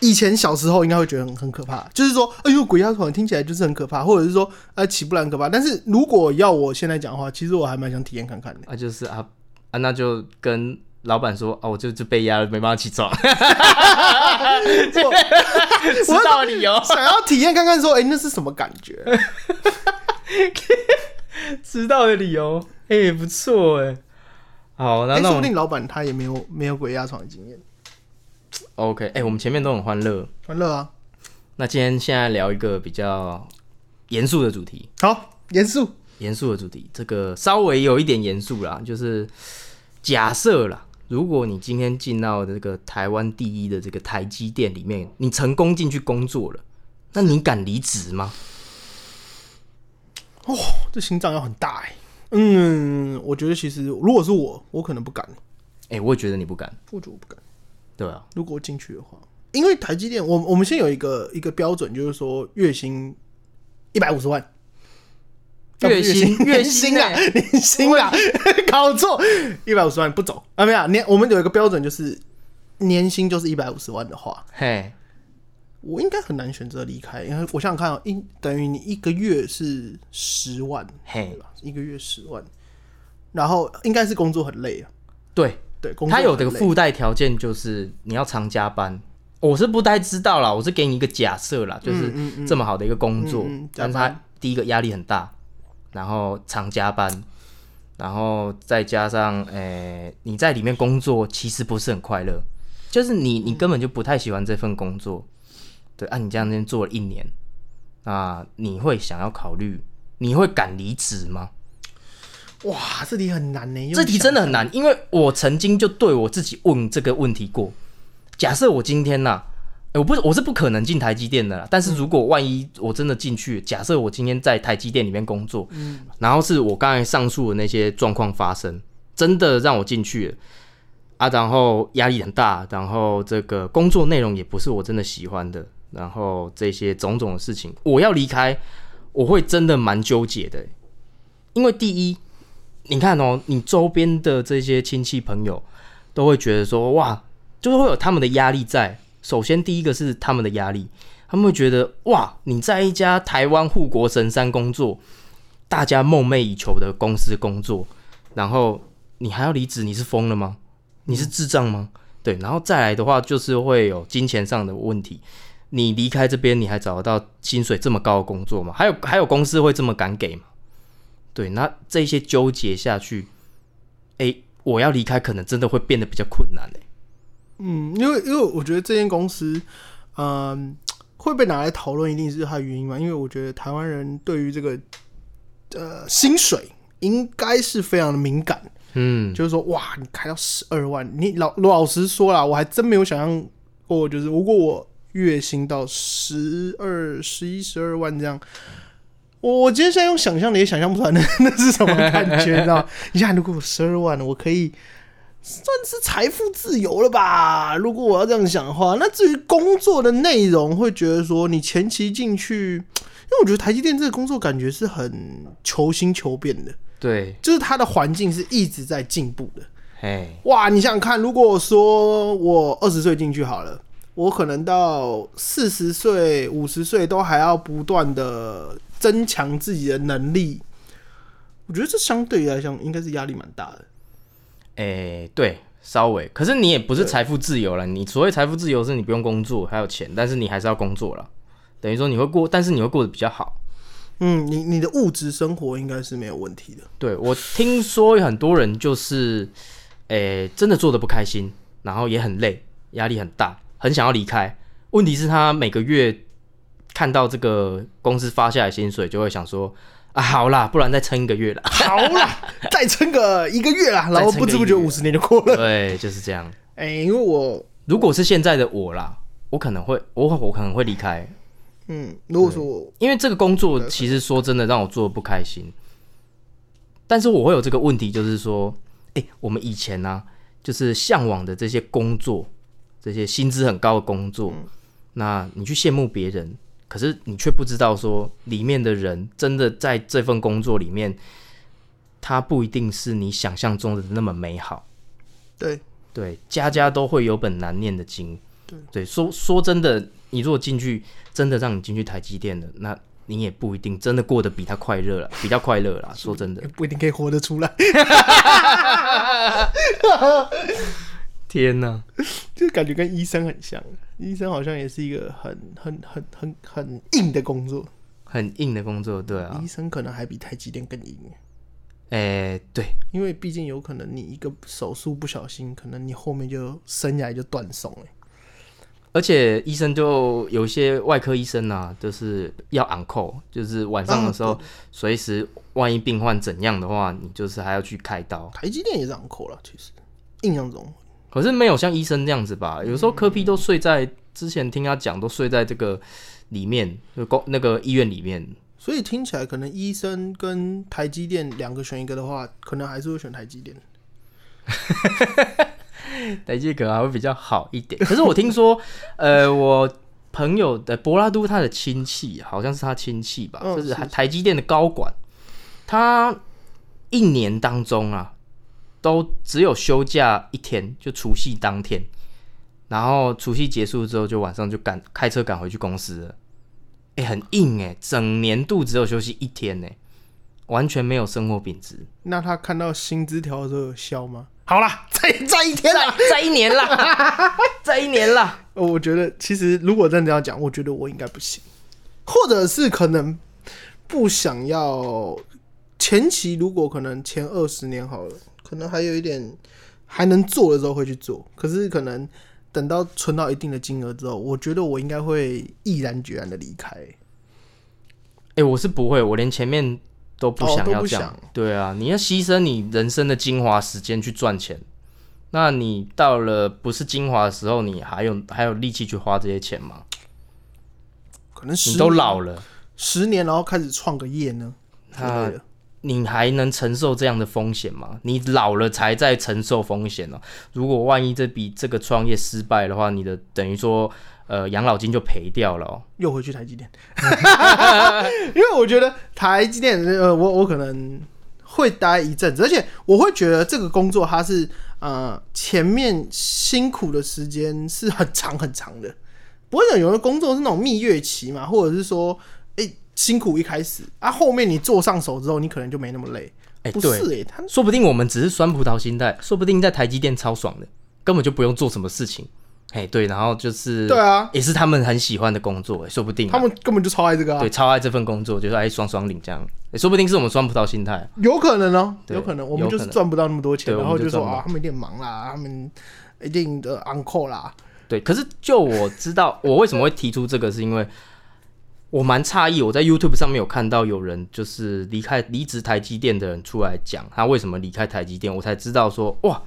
以前小时候应该会觉得很很可怕，就是说，哎呦，鬼压床听起来就是很可怕，或者是说，呃，起不来很可怕。但是如果要我现在讲的话，其实我还蛮想体验看看的。啊就是啊啊那就跟老板说哦，我就就被压了，没办法起床，知道理由。想要体验看看，说，哎、那是什么感觉？知道的理由，哎、不错哎。好，那说不定老板他也没有没有鬼压床的经验，OK，哎、我们前面都很欢乐，欢乐啊。那今天现在聊一个比较严肃的主题，好，严肃，严肃的主题，这个稍微有一点严肃啦，就是假设啦，如果你今天进到这个台湾第一的这个台积电里面，你成功进去工作了，那你敢离职吗？哦这心脏要很大哎、嗯，我觉得其实如果是我，我可能不敢，哎、我也觉得你不敢，我觉得我不敢。对啊，如果我进去的话，因为台积电，我我们现在有一个一个标准，就是说月薪一百五十万。啊月薪月薪啊，年薪啊，搞错，一百五十万不走。啊？没有，年我们有一个标准，就是年薪就是一百五十万的话，嘿，我应该很难选择离开，因为我想想看啊，一等于你一个月是十万，嘿？一个月十万，然后应该是工作很累啊，对，对，工作他有这个附带条件，就是你要常加班。我是不太知道啦，我是给你一个假设啦，就是这么好的一个工作，嗯嗯但是他第一个压力很大，然后常加班，然后再加上诶、你在里面工作其实不是很快乐，就是你你根本就不太喜欢这份工作，对，啊，你这样子做了一年，那你会想要考虑，你会敢离职吗？哇，这题很难呢。这题真的很难，因为我曾经就对我自己问这个问题过。假设我今天呐、欸我不我是不可能进台积电的啦。但是如果万一我真的进去，假设我今天在台积电里面工作，然后是我刚才上述的那些状况发生，真的让我进去了啊，然后压力很大，然后这个工作内容也不是我真的喜欢的，然后这些种种的事情，我要离开，我会真的蛮纠结的，因为第一，你看哦，你周边的这些亲戚朋友都会觉得说，哇，就是会有他们的压力在。首先，第一个是他们的压力，他们会觉得，哇，你在一家台湾护国神山工作，大家梦寐以求的公司工作，然后你还要离职，你是疯了吗？你是智障吗？对，然后再来的话，就是会有金钱上的问题。你离开这边，你还找得到薪水这么高的工作吗？还有还有公司会这么敢给吗？对，那这些纠结下去，哎、我要离开，可能真的会变得比较困难哎、嗯，因为因为我觉得这间公司，嗯，会被拿来讨论，一定是它的原因嘛。因为我觉得台湾人对于这个呃薪水应该是非常的敏感，嗯，就是说哇，你开到十二万，你老老实说啦，我还真没有想象过，就是如果我月薪到十二、十一、十二万这样。我我今天现在用想象的也想象不出来那 那是什么感觉，你知道吗？你想，如果我十二万，我可以算是财富自由了吧？如果我要这样想的话，那至于工作的内容，会觉得说你前期进去，因为我觉得台积电这个工作感觉是很求新求变的，对，就是它的环境是一直在进步的。哎，哇，你想想看，如果说我二十岁进去好了，我可能到四十岁、五十岁都还要不断的增强自己的能力，我觉得这相对于来讲应该是压力蛮大的。哎，对，稍微，可是你也不是财富自由了。你所谓财富自由是你不用工作，还有钱，但是你还是要工作了。等于说你会过，但是你会过得比较好。嗯，你你的物质生活应该是没有问题的。对我听说有很多人就是，诶、真的做的不开心，然后也很累，压力很大，很想要离开。问题是，他每个月看到这个公司发下来薪水，就会想说，啊，好啦，不然再撑一个月啦。好啦，再撑个一个月啦，然后不知不觉五十年就过了。对，就是这样。哎、因为我如果是现在的我啦，我可能会，我我可能会离开，嗯，如果说我因为这个工作其实说真的让我做的不开心。但是我会有这个问题，就是说，哎、我们以前呢、就是向往的这些工作，这些薪资很高的工作，那你去羡慕别人，可是你却不知道说，里面的人真的在这份工作里面，他不一定是你想象中的那么美好。对对，家家都会有本难念的经。对对说说真的，你如果进去，真的让你进去台积电的，那你也不一定真的过得比他快乐了，比较快乐啦。说真的，不一定可以活得出来，天哪，就感觉跟医生很像。医生好像也是一个很很很很很硬的工作，很硬的工作，对啊医，生可能还比台积电更硬。哎、对，因为毕竟有可能你一个手术不小心，可能你后面就生涯就断送了。而且医生就有些外科医生啊，就是要 on call，就是晚上的时候啊，随时万一病患怎样的话，你就是还要去开刀。台积电也是昂扣了，其实印象中可是没有像医生这样子吧？有时候科批都睡在之前听他讲，都睡在这个里面，就公那个医院里面。所以听起来可能医生跟台积电两个选一个的话，可能还是会选台积电。台积可能还会比较好一点。可是我听说，呃，我朋友的柏拉都他的亲戚，好像是他亲戚吧，嗯就是是台积电的高管，他一年当中啊，都只有休假一天，就除夕当天，然后除夕结束之后，就晚上就赶开车赶回去公司了。哎、很硬哎、整年度只有休息一天呢、完全没有生活品质。那他看到薪资条的时候有笑吗？好啦，再再一天啦。再再一年啦，再一年啦。呃我觉得其实如果真的要讲，我觉得我应该不行，或者是可能不想要前期，如果可能前二十年好了，可能还有一点还能做的时候会去做，可是可能等到存到一定的金额之后，我觉得我应该会毅然决然的离开。哎、我是不会，我连前面都不哦想要这样。对啊，你要牺牲你人生的精华时间去赚钱，那你到了不是精华的时候，你还有还有力气去花这些钱吗？可能你都老了，十年，然后开始创个业呢之啊类的。你还能承受这样的风险吗？你老了才在承受风险哦。如果万一这笔这个创业失败的话，你的等于说呃养老金就赔掉了哦。又回去台积电，因为我觉得台积电，呃，我我可能会待一阵子，而且我会觉得这个工作它是呃前面辛苦的时间是很长很长的，不会有有的工作是那种蜜月期嘛，或者是说，辛苦一开始啊，后面你做上手之后，你可能就没那么累。哎、不对，是哎、他说不定我们只是酸葡萄心态，说不定在台积电超爽的，根本就不用做什么事情。哎，对，然后就是对啊，也是他们很喜欢的工作，哎说不定啊、他们根本就超爱这个啊。对，超爱这份工作，就是哎双双领这样，哎说不定是我们酸葡萄心态。有可能哦、对有可能，我们就是赚不到那么多钱，然后就说啊，他们一定忙啦，他们一定的 uncle 啦，对，可是就我知道，我为什么会提出这个，是因为我蛮诧异，我在 YouTube 上面有看到有人就是离开离职台积电的人出来讲他为什么离开台积电，我才知道说哇，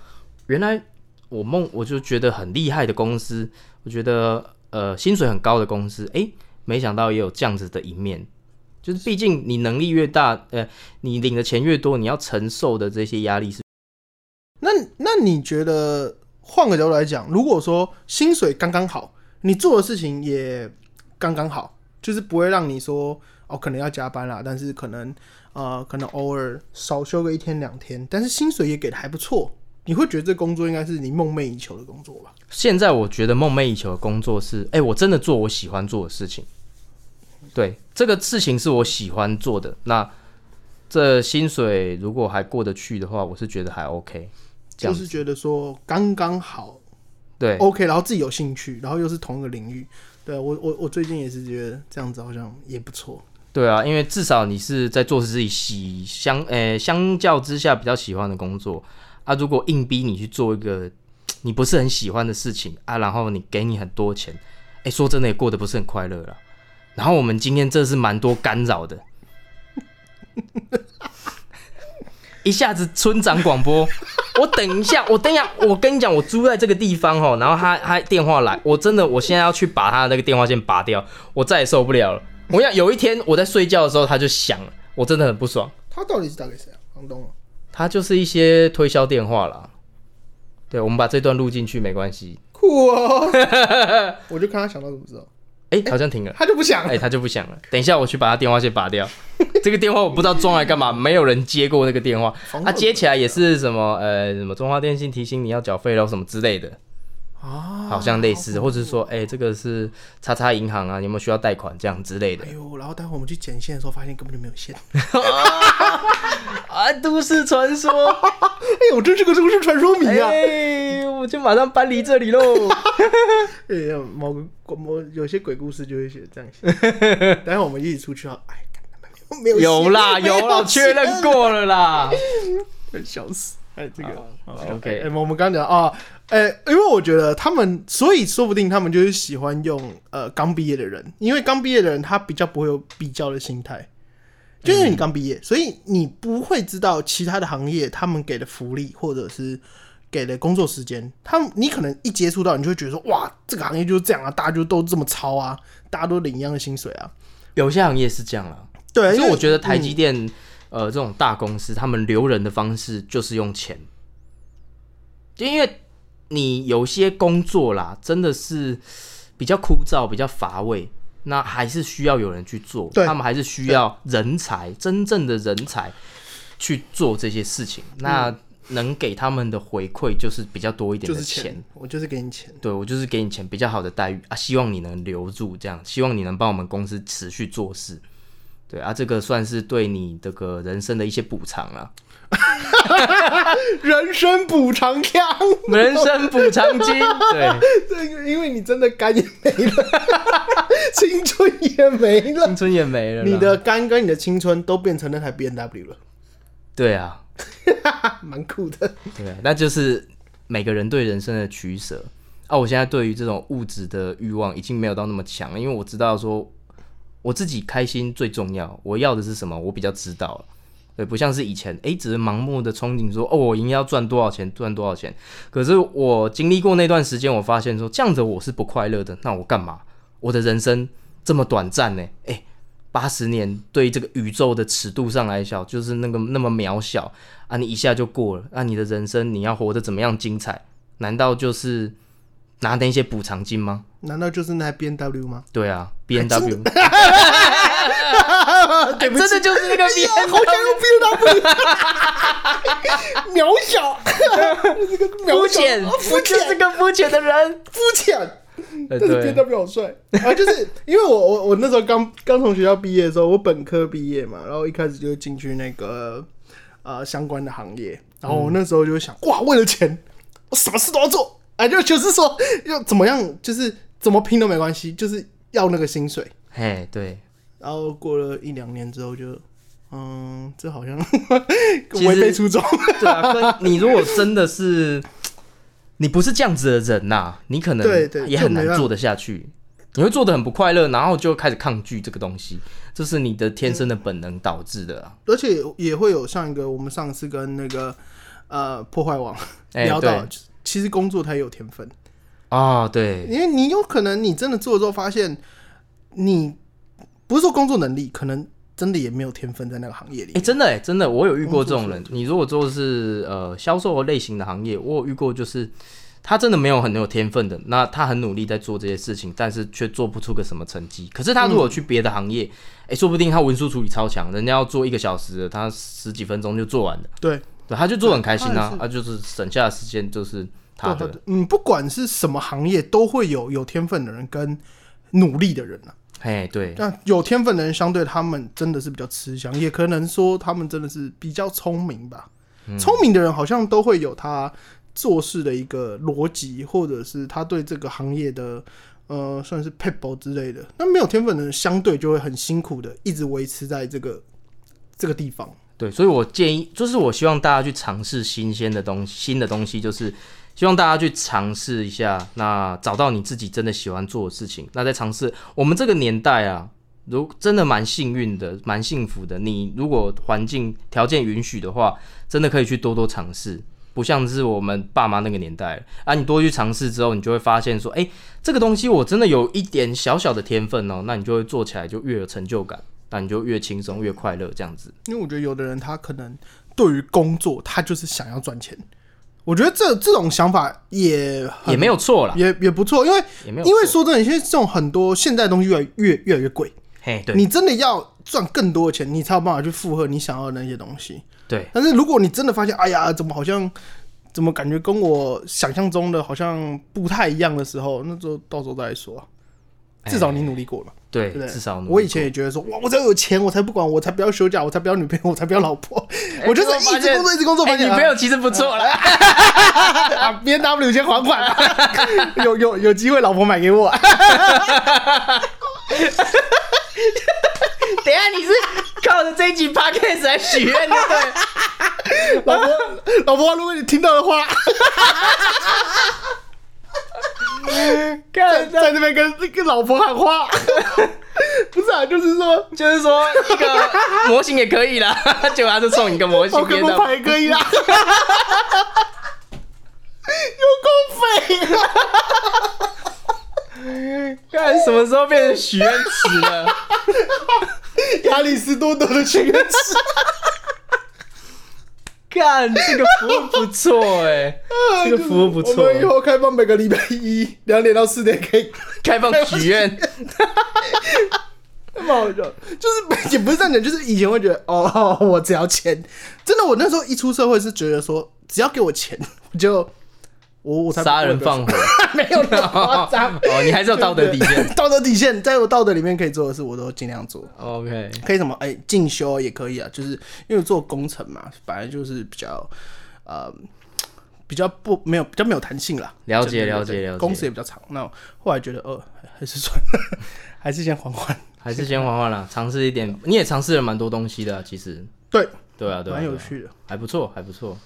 原来我梦我就觉得很厉害的公司，我觉得呃薪水很高的公司，诶，没想到也有这样子的一面。就是毕竟你能力越大，呃，你领的钱越多，你要承受的这些压力是那那你觉得换个角度来讲，如果说薪水刚刚好，你做的事情也刚刚好，就是不会让你说哦可能要加班啦，但是可能呃可能偶尔少休个一天两天，但是薪水也给的还不错，你会觉得这工作应该是你梦寐以求的工作吧？现在我觉得梦寐以求的工作是，哎、我真的做我喜欢做的事情。对，这个事情是我喜欢做的。那这薪水如果还过得去的话，我是觉得还 OK。就是觉得说刚刚好对，OK，然后自己有兴趣，然后又是同一个领域，对我我我最近也是觉得这样子好像也不错。对啊，因为至少你是在做自己喜相，呃、相较之下比较喜欢的工作啊。如果硬逼你去做一个你不是很喜欢的事情啊，然后你给你很多钱，哎、说真的也过得不是很快乐了。然后我们今天这是蛮多干扰的，一下子村长广播，我等一下，我等一下，我跟你讲，我租在这个地方哦，然后他他电话来，我真的我现在要去把他那个电话线拔掉，我再也受不了了。我想有一天我在睡觉的时候他就响了，我真的很不爽。他到底是打给谁啊？房东啊？他就是一些推销电话啦。对，我们把这段录进去没关系。酷哦！我就看他想到什么时候，哎、好像停了。他就不响哎、他就不响了。等一下，我去把他电话线拔掉。这个电话我不知道装来干嘛，没有人接过那个电话。他、接起来也是什么呃什么中华电信提醒你要缴费了什么之类的，啊，好像类似，或者是说哎、这个是叉叉银行啊，有没有需要贷款这样之类的哎。呦，然后待会我们去剪线的时候，发现根本就没有线。啊，都市传说，哎呦，真是个都市传说迷啊！哎、我就马上搬离这里喽。哎呀，某个某有些鬼故事就会写这样写。待会我们一起出去啊，哎，干没有线有啦有啦，确认过了啦。线，笑死！哎，这个 OK 哎，我们刚刚讲啊，哎，因为我觉得他们，所以说不定他们就是喜欢用呃刚毕业的人，因为刚毕业的人他比较不会有比较的心态。就因为你刚毕业，所以你不会知道其他的行业他们给的福利或者是给的工作时间，他们你可能一接触到，你就会觉得说，哇，这个行业就是这样啊，大家就都这么超啊，大家都领一样的薪水啊。有些行业是这样啦，对，因为我觉得台积嗯电、呃这种大公司，他们留人的方式就是用钱，就因为你有些工作啦，真的是比较枯燥、比较乏味，那还是需要有人去做，对他们还是需要人才，真正的人才去做这些事情。那能给他们的回馈就是比较多一点嗯就是的钱。钱，我就是给你钱。对我就是给你钱，比较好的待遇啊，希望你能留住，这样，希望你能帮我们公司持续做事。对啊，这个算是对你这个人生的一些补偿了。人生补偿枪，人生补偿金，对，这个因为你真的肝也没了，青春也没了青，春也没了。你的肝跟你的青春都变成那台 B N W 了，对啊，蛮酷的。对，那就是每个人对人生的取舍啊。我现在对于这种物质的欲望已经没有到那么强了，因为我知道说我自己开心最重要，我要的是什么，我比较知道了。对，不像是以前，诶，只是盲目的憧憬说，哦，我应该要赚多少钱，赚多少钱。可是我经历过那段时间，我发现说，这样子我是不快乐的。那我干嘛？我的人生这么短暂呢？诶，八十年对这个宇宙的尺度上来讲，就是那个那么渺小啊！你一下就过了，那、你的人生你要活得怎么样精彩？难道就是拿那些补偿金吗？难道就是那 B N W 吗？对啊，B N W，对不起真的就是那个面哎呀 N 好想用 B N W，渺小，这个肤渺小浅，肤我就是，个肤浅的人。肤浅。呃但是 B 对 N，W 好帅啊！就是因为我我我那时候刚刚从学校毕业的时候，我本科毕业嘛，然后一开始就进去那个呃相关的行业，然后我那时候就想，哇，为了钱，我什么事都要做，啊，就就是说要怎么样，就是怎么拼都没关系，就是要那个薪水。嘿，对，然后过了一两年之后就，嗯，这好像 违背初衷。对啊，跟你如果真的是你不是这样子的人呐、你可能对对也很难做得下去，你会做的很不快乐，然后就开始抗拒这个东西，这是你的天生的本能导致的啊。而且也会有像一个我们上次跟那个呃破坏王哎聊到，对其实工作它也有天分，啊、对，因为你有可能你真的做了之后发现，你不是说工作能力，可能真的也没有天分在那个行业里哎、。真的哎、真的，我有遇过这种人。你如果做的是呃销售类型的行业，我有遇过，就是他真的没有很有天分的，那他很努力在做这些事情，但是却做不出个什么成绩。可是他如果去别的行业，哎、说不定他文书处理超强，人家要做一个小时的，他十几分钟就做完了，对，对，他就做得很开心啊他就是省下的时间就是他的，嗯，不管是什么行业，都会有有天分的人跟努力的人啊。哎，对，那有天分的人，相对他们真的是比较吃香，也可能说他们真的是比较聪明吧。嗯聪、明的人好像都会有他做事的一个逻辑，或者是他对这个行业的呃算是 people 之类的。那没有天分的人，相对就会很辛苦的一直维持在这个这个地方。对，所以我建议，就是我希望大家去尝试新鲜的东西，新的东西，就是希望大家去尝试一下，那找到你自己真的喜欢做的事情。那再尝试，我们这个年代啊，如真的蛮幸运的，蛮幸福的。你如果环境条件允许的话，真的可以去多多尝试。不像是我们爸妈那个年代啊，你多去尝试之后，你就会发现说，哎、这个东西我真的有一点小小的天分哦，那你就会做起来就越有成就感，那你就越轻松越快乐这样子。因为我觉得有的人他可能对于工作，他就是想要赚钱。我觉得这这种想法也也没有错啦，也也不错，因为因为说真的，现在这种很多现代的东西越来越越来越贵，嘿，对，你真的要赚更多的钱，你才有办法去负荷你想要的那些东西。对，但是如果你真的发现，哎呀，怎么好像怎么感觉跟我想象中的好像不太一样的时候，那就到时候再来说。啊。至少你努力过了嘛，对对？至少努力我以前也觉得说，哇，我只要有钱，我才不管，我才不要休假，我才不要女朋友，我才不要老婆，我就是一直工作，一直工作，哎，发现啊女朋友其实不错了，啊，B N W 先还款啊，有有有机会老婆买给我。等下你是靠着这一集 podcast 来许愿的，对？老婆，老婆，如果你听到的话，看，在那边跟跟老婆喊话，不是啊，就是说 就是说一个模型也可以啦，结果他就送你一个模型宝可梦别的，牌也可以啦，有够废啊！看什么时候变成许愿池了？亚里士多德的许愿池，看这个服务不错哎，这个服务不错我，们以后开放每个礼拜一两点到四点可以，开放许愿，蛮好笑。就是也不是这样讲，就是以前会觉得哦，我只要钱。真的，我那时候一出社会是觉得说，只要给我钱，我就我我才杀人放火，没有那么 夸张。哦，你还是有道德底线。道德底线，在我道德里面可以做的事，我都尽量做。OK，可以什么？哎、进修也可以啊，就是因为做工程嘛，反正就是比较呃比较不没有比较没有弹性啦。了解了解了解工时也比较长。那后来觉得，呃，还还是算了，还是先缓缓。还是先缓缓啦，尝试一点。你也尝试了蛮多东西的啊、其实。对，对啊，对啊，对啊蛮有趣的。还不错，还不错。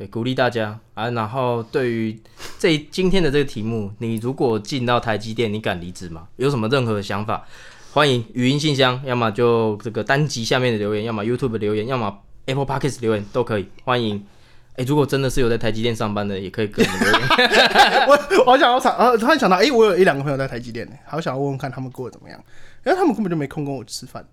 对，鼓励大家啊。然后对于这今天的这个题目，你如果进到台积电，你敢离职吗？有什么任何的想法？欢迎语音信箱，要么就这个单集下面的留言，要么 YouTube 的留言，要么 Apple Podcast 留言都可以。欢迎。哎、如果真的是有在台积电上班的，也可以跟我们留言。我我好想要想，呃，突然想到，哎、我有一两个朋友在台积电呢，好想要问问看他们过得怎么样，因为他们根本就没空跟我吃饭，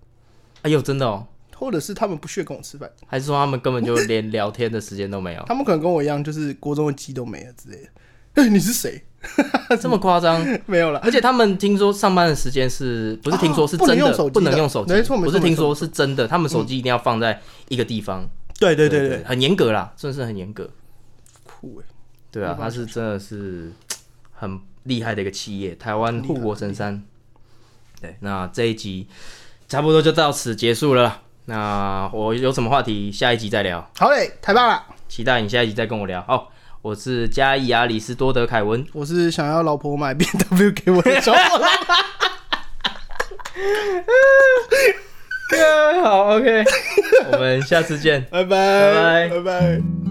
哎呦，真的哦，或者是他们不屑跟我吃饭，还是说他们根本就连聊天的时间都没有？他们可能跟我一样，就是锅中的鸡都没了之类的。哎、你是谁？这么夸张？没有了。而且他们听说上班的时间是不是听说是哦不能真的、用手机的不能用手机，没错不是听说是真的，他们手机一定要放在一个地方。对对对对，很严格啦，真的是很严格。酷哎。对啊，他是真的是很厉害的一个企业，台湾护国神山。对，那这一集差不多就到此结束了啦。那我有什么话题，下一集再聊。好嘞，太棒了！期待你下一集再跟我聊。好，我是嘉义阿里斯多德凯文，我是想要老婆买 B W 给我的小伙伴。好，OK，我们下次见。拜拜拜拜拜拜。